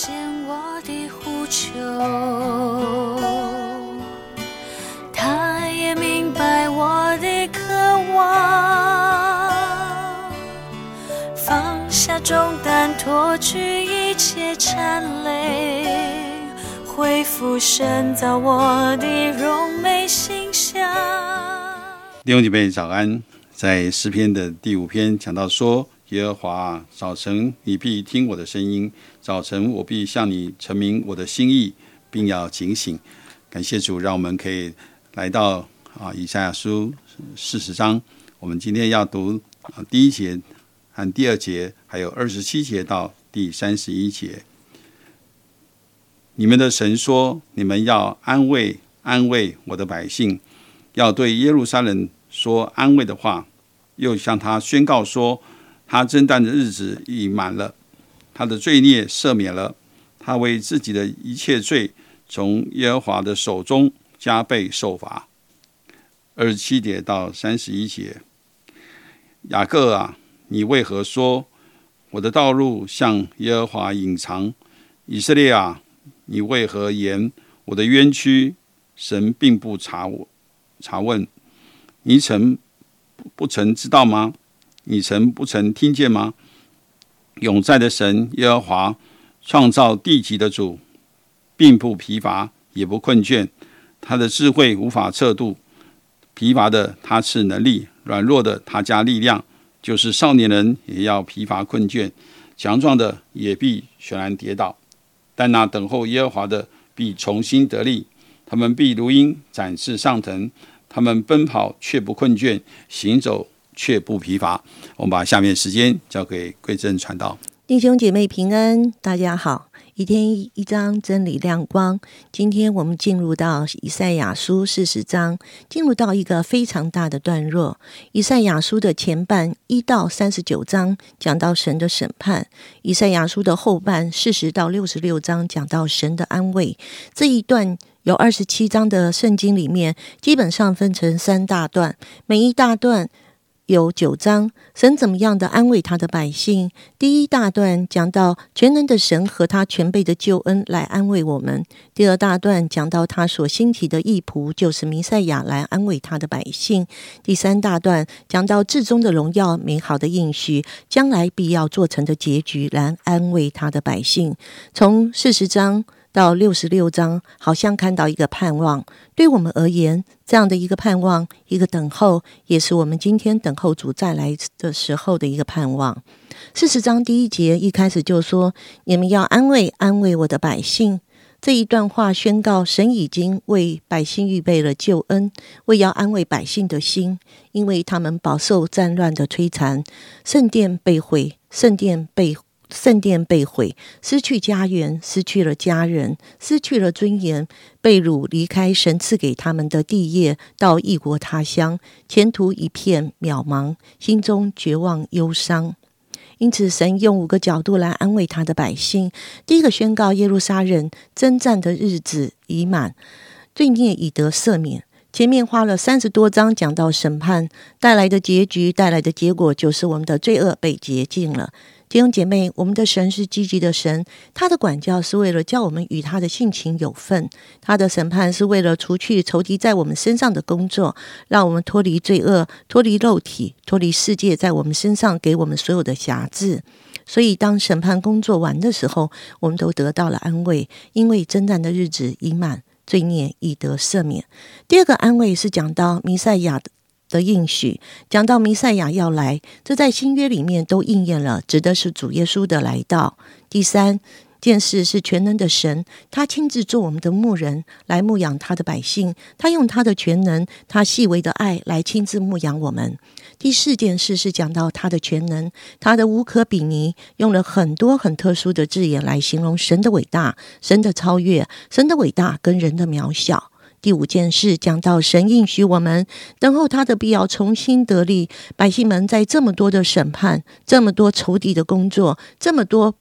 见我的呼求，他也明白我的渴望，放下重担，脱去一切缠累，恢复深造我的荣美形象。弟兄姐妹早安，在诗篇的第五篇讲到说。耶和华，早晨你必听我的声音，早晨我必向你陈明我的心意，并要警醒。感谢主，让我们可以来到啊以赛亚书四十章。我们今天要读啊第一节和第二节，还有二十七节到第三十一节。你们的神说：“你们要安慰安慰我的百姓，要对耶路撒冷说安慰的话，又向他宣告说。”他征战的日子已满了，他的罪孽赦免了，他为自己的一切罪从耶和华的手中加倍受罚。二十七节到三十一节，雅各啊，你为何说我的道路向耶和华隐藏？以色列啊，你为何言我的冤屈神并不查我查问？你曾不曾知道吗？你曾不曾听见吗？永在的神耶和华，创造地极的主，并不疲乏，也不困倦。他的智慧无法测度。疲乏的他赐能力，软弱的他加力量。就是少年人也要疲乏困倦，强壮的也必全然跌倒。但那等候耶和华的必重新得力，他们必如鹰展翅上腾，他们奔跑却不困倦，行走。却不疲乏。我们把下面时间交给贵正传道，弟兄姐妹平安，大家好。一天一章真理亮光。今天我们进入到以赛亚书四十章，进入到一个非常大的段落。以赛亚书的前半一到三十九章讲到神的审判，以赛亚书的后半四十到六十六章讲到神的安慰。这一段有二十七章的圣经里面，基本上分成三大段，每一大段。有九章，神怎么样的安慰他的百姓？第一大段讲到全能的神和他全备的救恩来安慰我们；第二大段讲到他所兴起的义仆，就是弥赛亚来安慰他的百姓；第三大段讲到至终的荣耀、美好的应许，将来必要做成的结局来安慰他的百姓。从四十章。到六十六章，好像看到一个盼望。对我们而言，这样的一个盼望，一个等候，也是我们今天等候主再来的时候的一个盼望。四十章第一节一开始就说：“你们要安慰安慰我的百姓。”这一段话宣告，神已经为百姓预备了救恩，为要安慰百姓的心，因为他们饱受战乱的摧残，圣殿被毁，圣殿被。圣殿被毁，失去家园，失去了家人，失去了尊严，被掳离开神赐给他们的地业，到异国他乡，前途一片渺茫，心中绝望忧伤。因此，神用五个角度来安慰他的百姓：第一个，宣告耶路撒冷征战的日子已满，罪孽已得赦免。前面花了三十多章讲到审判带来的结局，带来的结果就是我们的罪恶被洁净了。弟兄姐妹，我们的神是积极的神，他的管教是为了叫我们与他的性情有份；他的审判是为了除去仇敌在我们身上的工作，让我们脱离罪恶，脱离肉体，脱离世界在我们身上给我们所有的辖制。所以，当审判工作完的时候，我们都得到了安慰，因为征战的日子已满，罪孽已得赦免。第二个安慰是讲到弥赛亚的。应许讲到弥赛亚要来，这在新约里面都应验了，指的是主耶稣的来到。第三件事是全能的神，他亲自做我们的牧人，来牧养他的百姓，他用他的全能，他细微的爱来亲自牧养我们。第四件事是讲到他的全能，他的无可比拟，用了很多很特殊的字眼来形容神的伟大、神的超越、神的伟大跟人的渺小。第五件事讲到神应许我们等候他的必要重新得力，百姓们在这么多的审判、这么多仇敌的工作、这么多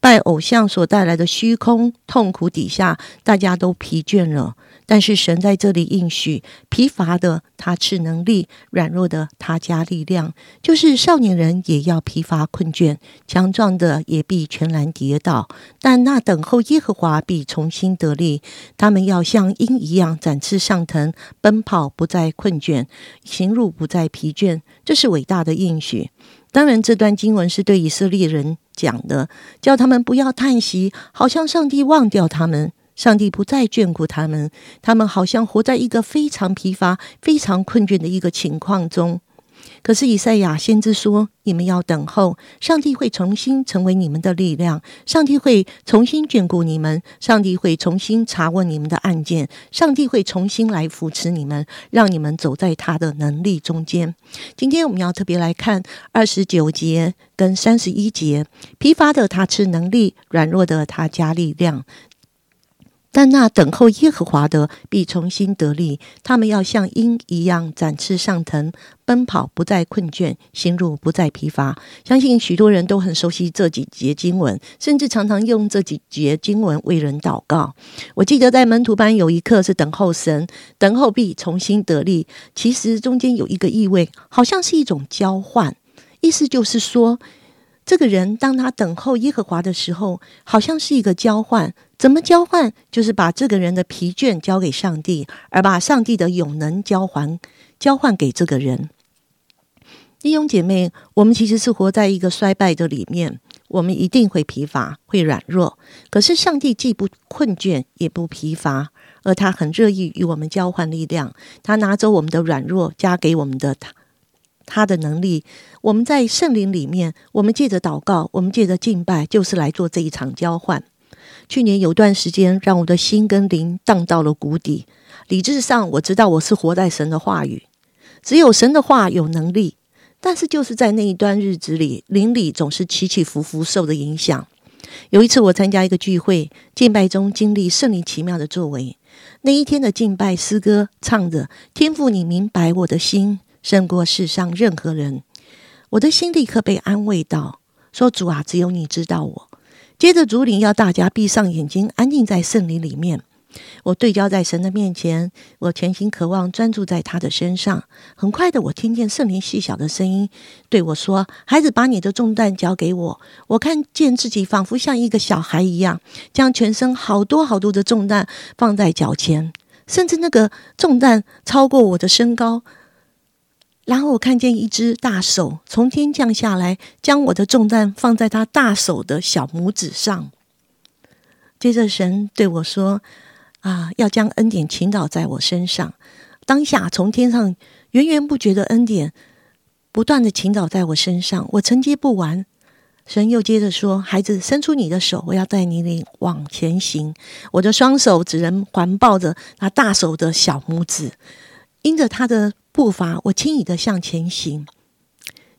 拜偶像所带来的虚空痛苦底下，大家都疲倦了。但是神在这里应许，疲乏的他赐能力，软弱的他加力量。就是少年人也要疲乏困倦，强壮的也必全然跌倒。但那等候耶和华必重新得力，他们要像鹰一样展翅上腾，奔跑不再困倦，行路不再疲倦。这是伟大的应许。当然，这段经文是对以色列人讲的，叫他们不要叹息，好像上帝忘掉他们。上帝不再眷顾他们，他们好像活在一个非常疲乏、非常困倦的一个情况中。可是以赛亚先知说：“你们要等候，上帝会重新成为你们的力量，上帝会重新眷顾你们，上帝会重新查问你们的案件，上帝会重新来扶持你们，让你们走在他的能力中间。”今天我们要特别来看二十九节跟三十一节：疲乏的他吃能力，软弱的他加力量。但那等候耶和华的必重新得力，他们要像鹰一样展翅上腾，奔跑不再困倦，行路不再疲乏。相信许多人都很熟悉这几节经文，甚至常常用这几节经文为人祷告。我记得在门徒班有一课是等候神，等候必重新得力。其实中间有一个意味，好像是一种交换，意思就是说。这个人当他等候耶和华的时候，好像是一个交换。怎么交换？就是把这个人的疲倦交给上帝，而把上帝的永能交还交换给这个人。弟兄姐妹，我们其实是活在一个衰败的里面，我们一定会疲乏，会软弱。可是上帝既不困倦，也不疲乏，而他很乐意与我们交换力量。他拿走我们的软弱，加给我们的他。他的能力，我们在圣灵里面，我们借着祷告，我们借着敬拜，就是来做这一场交换。去年有段时间，让我的心跟灵荡到了谷底。理智上我知道我是活在神的话语，只有神的话有能力。但是就是在那一段日子里，灵里总是起起伏伏，受的影响。有一次我参加一个聚会，敬拜中经历圣灵奇妙的作为。那一天的敬拜诗歌唱着：“天父，你明白我的心。”胜过世上任何人，我的心立刻被安慰到，说：“主啊，只有你知道我。”接着主领要大家闭上眼睛，安静在圣灵里面。我对焦在神的面前，我全心渴望专注在他的身上。很快的，我听见圣灵细小的声音对我说：“孩子，把你的重担交给我。”我看见自己仿佛像一个小孩一样，将全身好多好多的重担放在脚前，甚至那个重担超过我的身高。然后我看见一只大手从天降下来，将我的重担放在他大手的小拇指上。接着神对我说：“啊，要将恩典倾倒在我身上。”当下从天上源源不绝的恩典不断的倾倒在我身上，我承接不完。神又接着说：“孩子，伸出你的手，我要带你领往前行。”我的双手只能环抱着那大手的小拇指，因着他的。步伐，我轻易的向前行。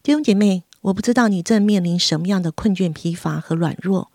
弟兄姐妹，我不知道你正面临什么样的困倦、疲乏和软弱。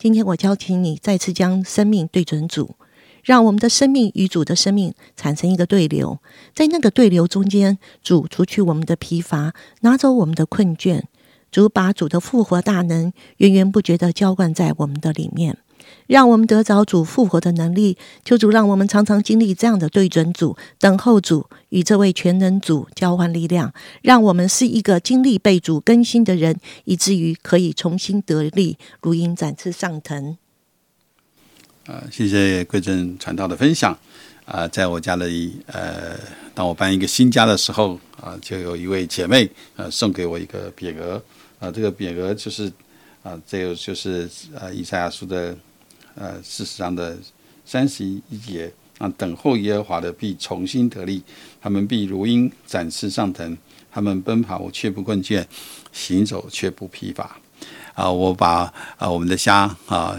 今天我邀请你再次将生命对准主，让我们的生命与主的生命产生一个对流。在那个对流中间，主除去我们的疲乏，拿走我们的困倦。主把主的复活大能源源不绝的浇灌在我们的里面。让我们得着主复活的能力，求主让我们常常经历这样的对准主、等候主与这位全能主交换力量，让我们是一个经历被主更新的人，以至于可以重新得力，如鹰展翅上腾。呃，谢谢贵正传道的分享。啊，在我家里，呃，当我搬一个新家的时候，啊，就有一位姐妹，呃，送给我一个匾额，啊，这个匾额就是，啊，这个就是呃，以赛亚书的。呃，事实上的三十一节啊，等候耶和华的必重新得力，他们必如鹰展翅上腾，他们奔跑却不困倦，行走却不疲乏。啊，我把啊我们的家啊，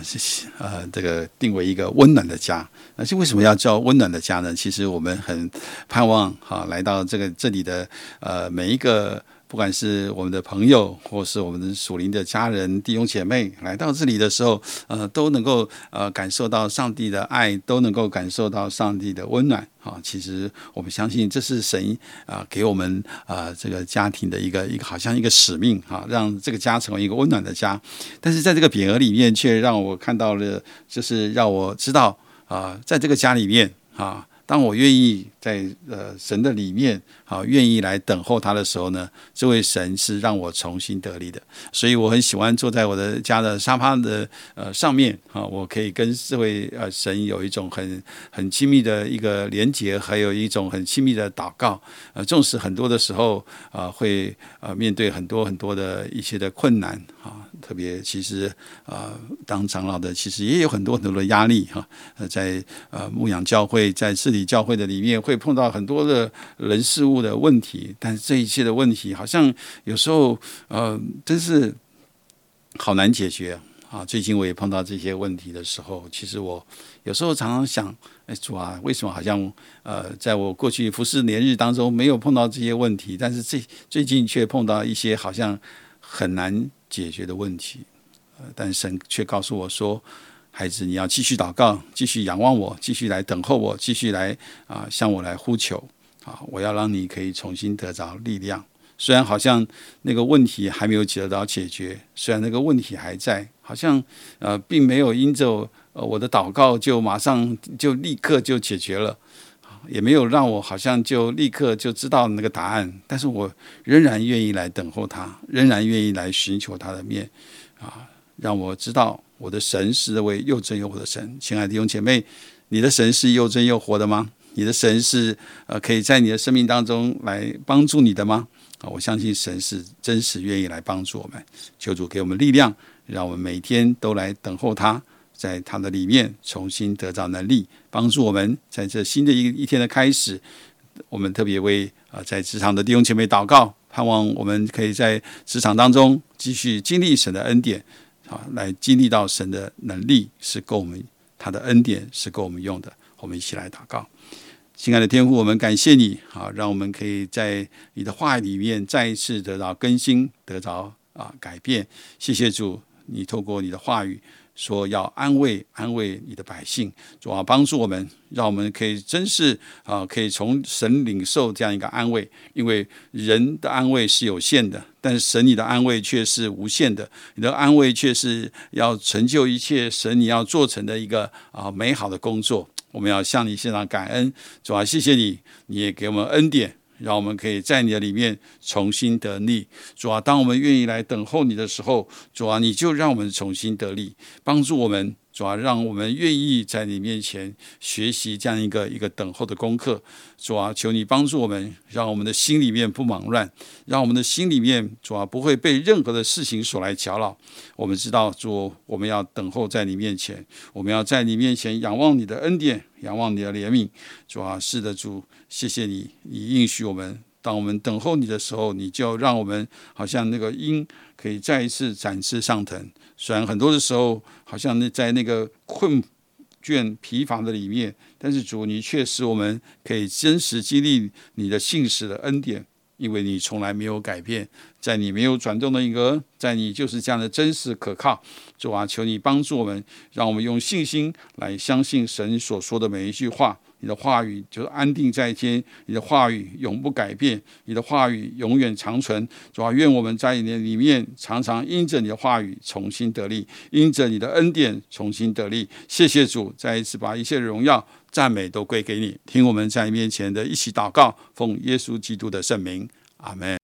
呃，这个定为一个温暖的家。那是为什么要叫温暖的家呢？其实我们很盼望哈，来到这个这里的呃每一个。不管是我们的朋友，或是我们的属灵的家人、弟兄姐妹来到这里的时候，呃，都能够呃感受到上帝的爱，都能够感受到上帝的温暖。啊，其实我们相信这是神啊给我们啊这个家庭的一个一个好像一个使命哈，让这个家成为一个温暖的家。但是在这个匾额里面，却让我看到了，就是让我知道啊，在这个家里面啊。当我愿意在呃神的里面啊，愿意来等候他的时候呢，这位神是让我重新得力的，所以我很喜欢坐在我的家的沙发的呃上面啊，我可以跟这位呃神有一种很很亲密的一个连接，还有一种很亲密的祷告。呃，纵使很多的时候啊，会呃面对很多很多的一些的困难啊。特别其实啊，当长老的其实也有很多很多的压力哈。呃，在呃牧养教会，在治理教会的里面，会碰到很多的人事物的问题。但是这一切的问题，好像有时候呃，真是好难解决啊。最近我也碰到这些问题的时候，其实我有时候常常想，哎，主啊，为什么好像呃，在我过去服侍年日当中没有碰到这些问题，但是最最近却碰到一些好像很难。解决的问题，呃，但神却告诉我说：“孩子，你要继续祷告，继续仰望我，继续来等候我，继续来啊，向我来呼求啊！我要让你可以重新得着力量。虽然好像那个问题还没有得到解决，虽然那个问题还在，好像呃，并没有因着呃我的祷告就马上就立刻就解决了。”也没有让我好像就立刻就知道那个答案，但是我仍然愿意来等候他，仍然愿意来寻求他的面，啊，让我知道我的神是位又真又活的神。亲爱的弟兄姐妹，你的神是又真又活的吗？你的神是呃可以在你的生命当中来帮助你的吗？啊，我相信神是真实愿意来帮助我们。求主给我们力量，让我们每天都来等候他。在他的里面重新得到能力，帮助我们在这新的一一天的开始。我们特别为啊在职场的弟兄姐妹祷告，盼望我们可以在职场当中继续经历神的恩典啊，来经历到神的能力是够我们，他的恩典是够我们用的。我们一起来祷告，亲爱的天父，我们感谢你啊，让我们可以在你的话里面再一次得到更新，得着啊改变。谢谢主，你透过你的话语。说要安慰安慰你的百姓，主要帮助我们，让我们可以真是啊，可以从神领受这样一个安慰。因为人的安慰是有限的，但是神你的安慰却是无限的。你的安慰却是要成就一切神你要做成的一个啊美好的工作。我们要向你献上感恩，主要谢谢你，你也给我们恩典。让我们可以在你的里面重新得力，主啊，当我们愿意来等候你的时候，主啊，你就让我们重新得力，帮助我们。主啊，让我们愿意在你面前学习这样一个一个等候的功课。主啊，求你帮助我们，让我们的心里面不忙乱，让我们的心里面主啊不会被任何的事情所来搅扰。我们知道，主，我们要等候在你面前，我们要在你面前仰望你的恩典，仰望你的怜悯。主啊，是的，主，谢谢你，你应许我们，当我们等候你的时候，你就让我们好像那个鹰可以再一次展翅上腾。虽然很多的时候，好像那在那个困倦疲乏的里面，但是主，你却使我们可以真实经历你的信使的恩典，因为你从来没有改变，在你没有转动的一个，在你就是这样的真实可靠。主啊，求你帮助我们，让我们用信心来相信神所说的每一句话。你的话语就是安定在天，你的话语永不改变，你的话语永远长存。主啊，愿我们在你的里面常常因着你的话语重新得力，因着你的恩典重新得力。谢谢主，再一次把一切荣耀、赞美都归给你。听我们在面前的一起祷告，奉耶稣基督的圣名，阿门。